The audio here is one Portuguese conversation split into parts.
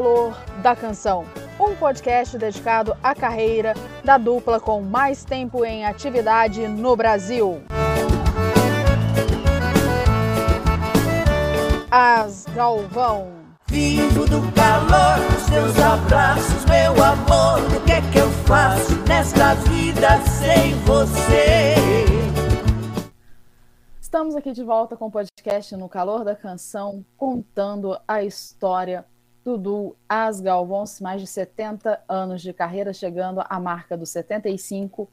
Calor da Canção, um podcast dedicado à carreira da dupla com mais tempo em atividade no Brasil. As Galvão. Vivo do calor dos teus abraços, meu amor. O que é que eu faço nesta vida sem você? Estamos aqui de volta com o podcast No Calor da Canção, contando a história do duo As Galvões, mais de 70 anos de carreira, chegando à marca dos 75.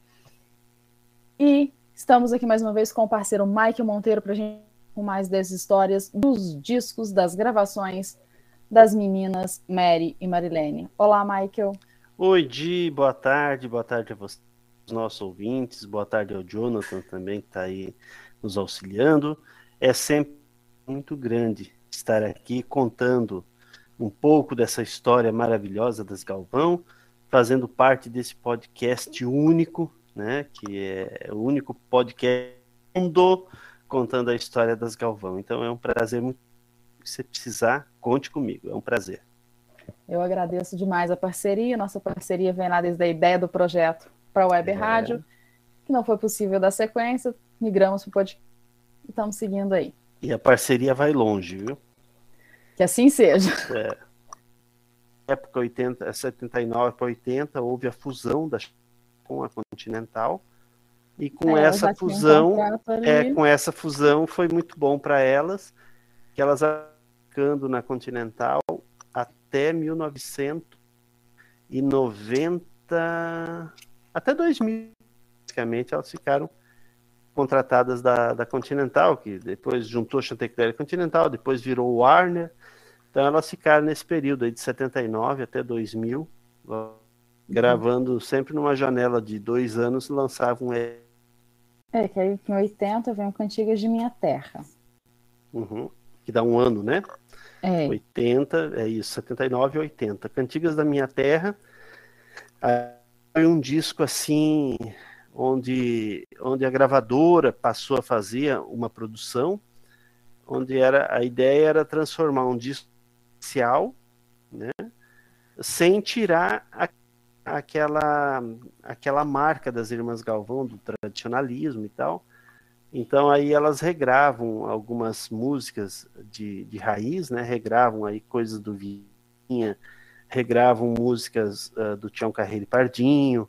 E estamos aqui mais uma vez com o parceiro Mike Monteiro para a gente com mais dessas histórias dos discos, das gravações das meninas Mary e Marilene. Olá, Michael. Oi, Di, boa tarde, boa tarde a vocês, nossos ouvintes, boa tarde ao Jonathan também, que está aí nos auxiliando. É sempre muito grande estar aqui contando um pouco dessa história maravilhosa das Galvão, fazendo parte desse podcast único, né, que é o único podcast do mundo contando a história das Galvão. Então é um prazer muito. Se você precisar, conte comigo. É um prazer. Eu agradeço demais a parceria. Nossa parceria vem lá desde a ideia do projeto para a Web é. Rádio, que não foi possível dar sequência. Migramos para o podcast e estamos seguindo aí. E a parceria vai longe, viu? Que assim seja. É. Época 80, 79 para 80, houve a fusão da com a Continental e com é, essa fusão, um é, com essa fusão foi muito bom para elas, que elas ficando na Continental até 1990, até 2000, basicamente elas ficaram contratadas da, da Continental, que depois juntou Chantecler Continental, depois virou Warner, então elas ficaram nesse período aí de 79 até 2000, gravando sempre numa janela de dois anos, lançavam é, que aí em 80 vem o Cantigas de Minha Terra. Uhum. Que dá um ano, né? É. 80, é isso, 79 e 80. Cantigas da Minha Terra. Foi um disco assim, onde, onde a gravadora passou a fazer uma produção, onde era a ideia era transformar um disco né? Sem tirar a aquela aquela marca das irmãs Galvão do tradicionalismo e tal. Então aí elas regravam algumas músicas de, de raiz, né? Regravam aí coisas do Vinha, regravam músicas uh, do Tião Carreiro e Pardinho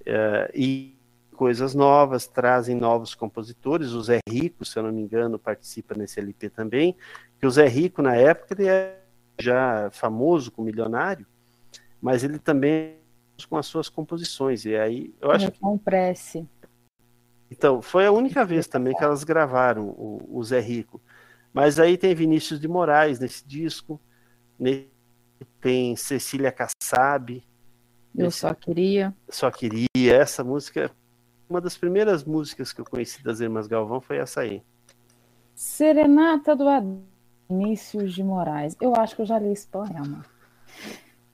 uh, e coisas novas, trazem novos compositores. O Zé Rico, se eu não me engano, participa nesse LP também. Que o Zé Rico na época ele é já famoso com milionário, mas ele também com as suas composições. E aí eu acho que. Prece. Então, foi a única vez também que elas gravaram o, o Zé Rico. Mas aí tem Vinícius de Moraes nesse disco, tem Cecília Kassab. Eu nesse... só queria. Só queria. Essa música, uma das primeiras músicas que eu conheci das Irmãs Galvão foi essa aí. Serenata do Vinícius de Moraes. Eu acho que eu já li esse poema.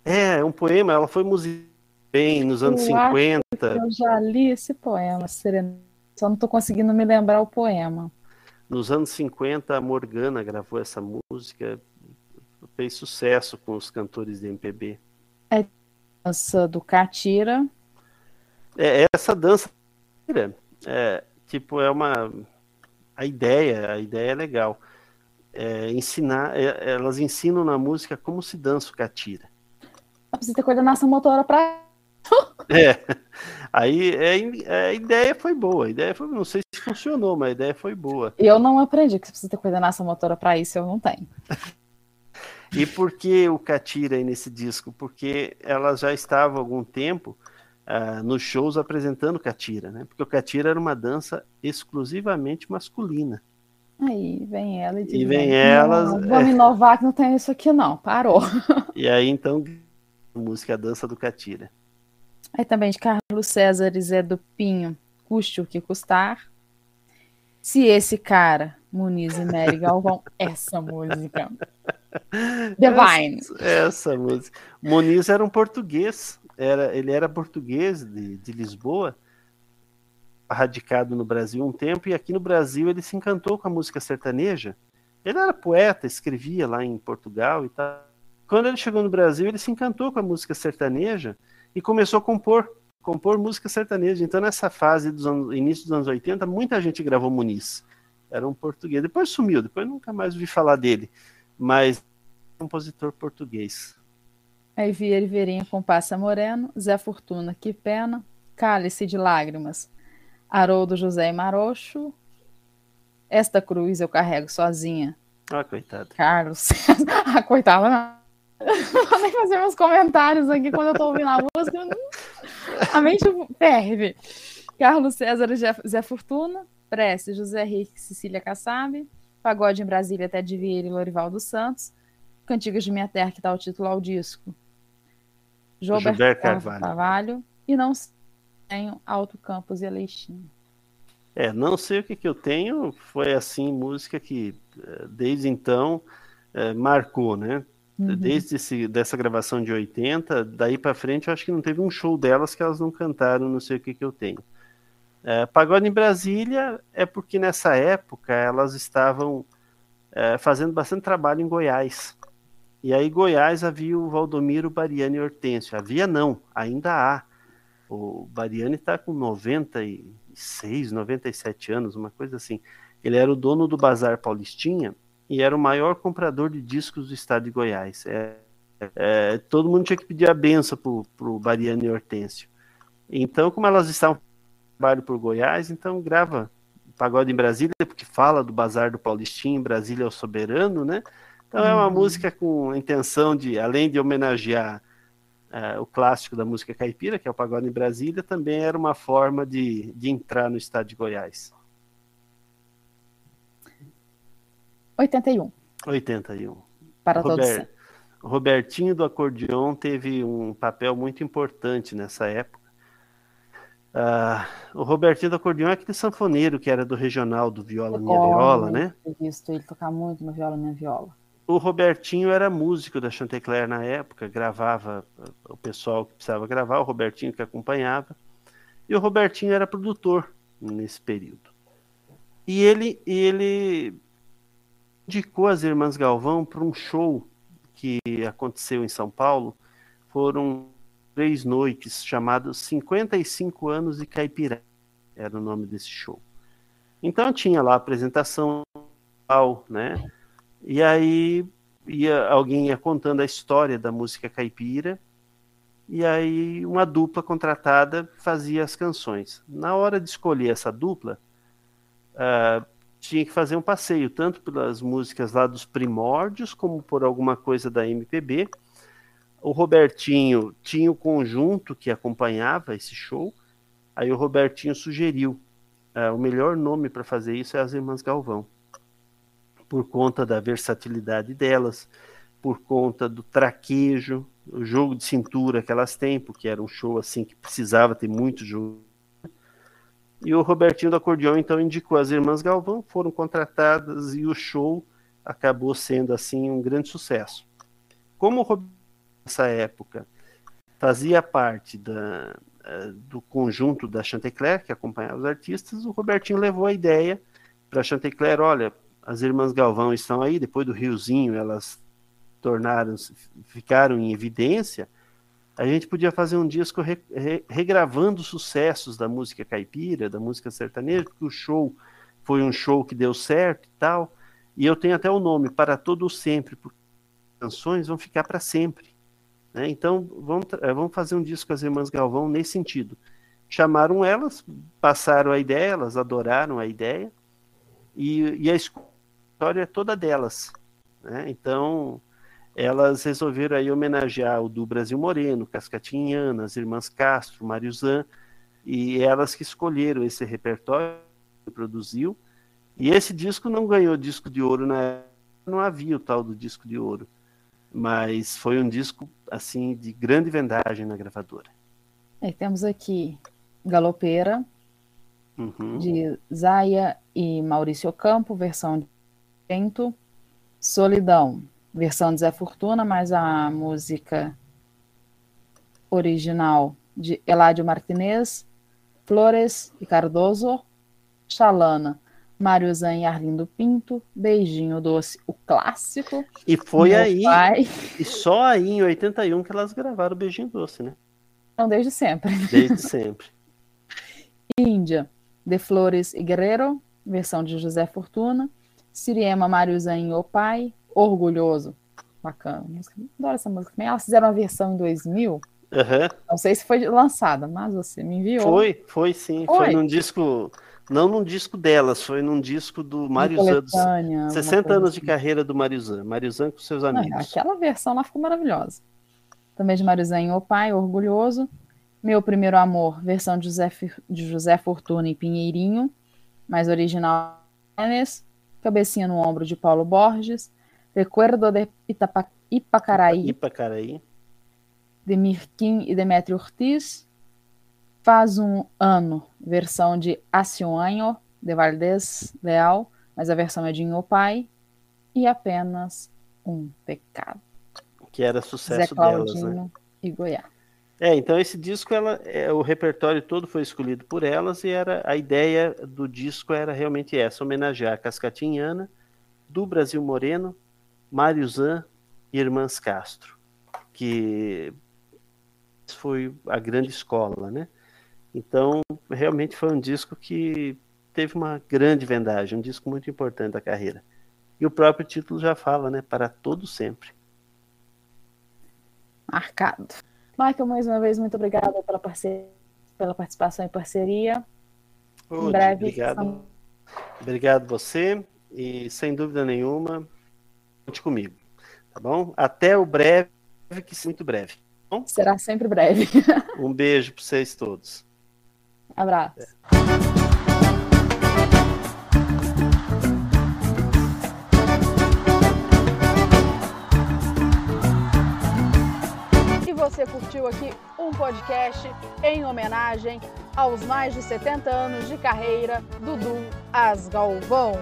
É, é um poema, ela foi musicada bem nos anos eu 50. eu já li esse poema, Serena. Só não estou conseguindo me lembrar o poema. Nos anos 50, a Morgana gravou essa música, fez sucesso com os cantores de MPB. É dança do Catira. É, essa dança é, tipo, é uma. A ideia, a ideia é legal. É, ensinar, é, elas ensinam na música como se dança o catira. Precisa ter coordenação motora para é. Aí é, a ideia foi boa. A ideia foi, não sei se funcionou, mas a ideia foi boa. Eu não aprendi que você precisa ter coordenação motora para isso, eu não tenho. e por que o Catira aí nesse disco? Porque ela já estava há algum tempo uh, nos shows apresentando Catira, né? Porque o Catira era uma dança exclusivamente masculina. Aí vem ela e diz: E vem elas. "Não, Vamos inovar que não tem isso aqui, não. Parou. E aí então a música A Dança do Catira. Aí também de Carlos César e Zé do Pinho, custe o que custar. Se esse cara, Muniz e Mary Galvão, essa música. Divine. Essa, essa música. Muniz era um português, era, ele era português de, de Lisboa, radicado no Brasil um tempo, e aqui no Brasil ele se encantou com a música sertaneja. Ele era poeta, escrevia lá em Portugal e tal. Quando ele chegou no Brasil, ele se encantou com a música sertaneja e começou a compor, compor música sertaneja. Então, nessa fase dos anos, início dos anos 80, muita gente gravou Muniz. Era um português. Depois sumiu, depois nunca mais ouvi falar dele. Mas compositor português. Aí Vieira e Verinha com Passa Moreno, Zé Fortuna, Que Pena, Cálice de Lágrimas, Haroldo José Marocho, Esta Cruz Eu Carrego Sozinha, Ah, coitado. Carlos. Ah, coitada, não. Vou nem fazer meus comentários aqui quando eu tô ouvindo a música. A mente ferve. Carlos César Zé- Fortuna, Prece, José Henrique, Cecília Kassab, Pagode em Brasília, Ted Vieira e Lorival dos Santos, Cantigas de Minha Terra, que dá o título ao disco, Gilberto Carvalho. Carvalho. e não tenho Alto Campos e Aleixinho. É, não sei o que, que eu tenho, foi assim, música que eh, desde então eh, marcou, né? Uhum. Desde esse, dessa gravação de 80, daí para frente, eu acho que não teve um show delas que elas não cantaram, não sei o que, que eu tenho. É, Pagode em Brasília é porque nessa época elas estavam é, fazendo bastante trabalho em Goiás. E aí, Goiás havia o Valdomiro Bariani Hortêncio. Havia não, ainda há. O Bariani está com 96, 97 anos, uma coisa assim. Ele era o dono do Bazar Paulistinha e era o maior comprador de discos do estado de Goiás. É, é, todo mundo tinha que pedir a benção para o Bariani Hortêncio. Então, como elas estavam trabalho por Goiás, então grava Pagode em Brasília, porque fala do Bazar do Paulistinho, Brasília é o soberano, né? Então é uma Uhum. música com a intenção de, além de homenagear eh, o clássico da música caipira, que é o Pagode em Brasília, também era uma forma de, de entrar no estado de Goiás. 81, 81. para todos Robert- o Robertinho do acordeon teve um papel muito importante nessa época. Ah, o Robertinho do acordeon é aquele sanfoneiro que era do regional do Viola Minha Viola, né? ter visto ele tocar muito no viola minha viola. O Robertinho era músico da Chantecler na época, gravava o pessoal que precisava gravar, o Robertinho que acompanhava. E o Robertinho era produtor nesse período. E ele, ele indicou as Irmãs Galvão para um show que aconteceu em São Paulo. Foram três noites, chamado 55 anos de Caipirá, era o nome desse show. Então tinha lá a apresentação, né? E aí ia, alguém ia contando a história da música caipira, e aí uma dupla contratada fazia as canções. Na hora de escolher essa dupla, ah, tinha que fazer um passeio, tanto pelas músicas lá dos primórdios, como por alguma coisa da MPB. O Robertinho tinha o conjunto que acompanhava esse show, aí o Robertinho sugeriu, ah, o melhor nome para fazer isso é as Irmãs Galvão por conta da versatilidade delas, por conta do traquejo, o jogo de cintura que elas têm, porque era um show assim que precisava ter muito jogo. E o Robertinho do acordeão então indicou as irmãs Galvão, foram contratadas e o show acabou sendo assim um grande sucesso. Como o Robertinho nessa época fazia parte da, eh, do conjunto da Chantecler, que acompanhava os artistas, o Robertinho levou a ideia para a Chantecler, olha, as irmãs Galvão estão aí, depois do Riozinho elas tornaram, ficaram em evidência, a gente podia fazer um disco re, re, regravando os sucessos da música caipira, da música sertaneja, porque o show foi um show que deu certo e tal, e eu tenho até o nome, Para Todo Sempre, porque as canções vão ficar para sempre. Né? Então, vamos, vamos fazer um disco com as irmãs Galvão nesse sentido. Chamaram elas, passaram a ideia, elas adoraram a ideia, e, e a história é toda delas. Né? Então, elas resolveram aí homenagear o do Brasil Moreno, Cascatinhana, as irmãs Castro, Mário Zan, e elas que escolheram esse repertório que produziu, E esse disco não ganhou disco de ouro na época, não havia o tal do disco de ouro. Mas foi um disco assim de grande vendagem na gravadora. E temos aqui Galopeira, uhum. de Zaya e Maurício Campo, versão de Vento. Solidão, versão de Zé Fortuna, mas a música original de Eladio Martinez, Flores e Cardoso, Chalana, Mário Zan e Arlindo Pinto, Beijinho Doce, o clássico. E foi aí, pai. e só aí em 81 que elas gravaram Beijinho Doce, né? Não, desde sempre. Desde sempre. Índia, De Flores e Guerreiro, versão de José Fortuna. Siriema, Mário Zan e o pai, Orgulhoso. Bacana. Adoro essa música também. Elas fizeram uma versão em 2000. Uhum. Não sei se foi lançada, mas você me enviou. Foi, foi sim. Foi, foi num disco não num disco delas, foi num disco do Mariuzan, dos 60 anos de assim. carreira do Mariuzan, Mariuzan com seus amigos. Não, aquela versão lá ficou maravilhosa. Também de Mariuzan e O Pai, Orgulhoso. Meu Primeiro Amor, versão de José, de José Fortuna e Pinheirinho, mais original Cabecinha no Ombro de Paulo Borges. Recuerdo de Itapa, Ipacaraí. Ipacaraí. De Mirkin e Demetrio Ortiz. Faz um ano, versão de Hace um de Valdez Leal, mas a versão é de Pai e apenas um pecado. Que era sucesso Zé delas, né? e Goiás. É, então esse disco, ela, é, o repertório todo foi escolhido por elas e era a ideia do disco era realmente essa, homenagear a Cascatinhana, do Brasil Moreno, Mário Zan e Irmãs Castro, que foi a grande escola, né? Então, realmente foi um disco que teve uma grande vendagem, um disco muito importante da carreira. E o próprio título já fala, né? Para todo sempre. Marcado. Michael, mais uma vez, muito obrigada pela, parceria, pela participação e parceria. em breve. Obrigado. Obrigado você. E sem dúvida nenhuma, conte comigo. Tá bom? Até o breve, que muito breve. Tá Será sempre breve. um beijo para vocês todos. Abraço. E você curtiu aqui um podcast em homenagem aos mais de 70 anos de carreira do Dudu Asgalvão.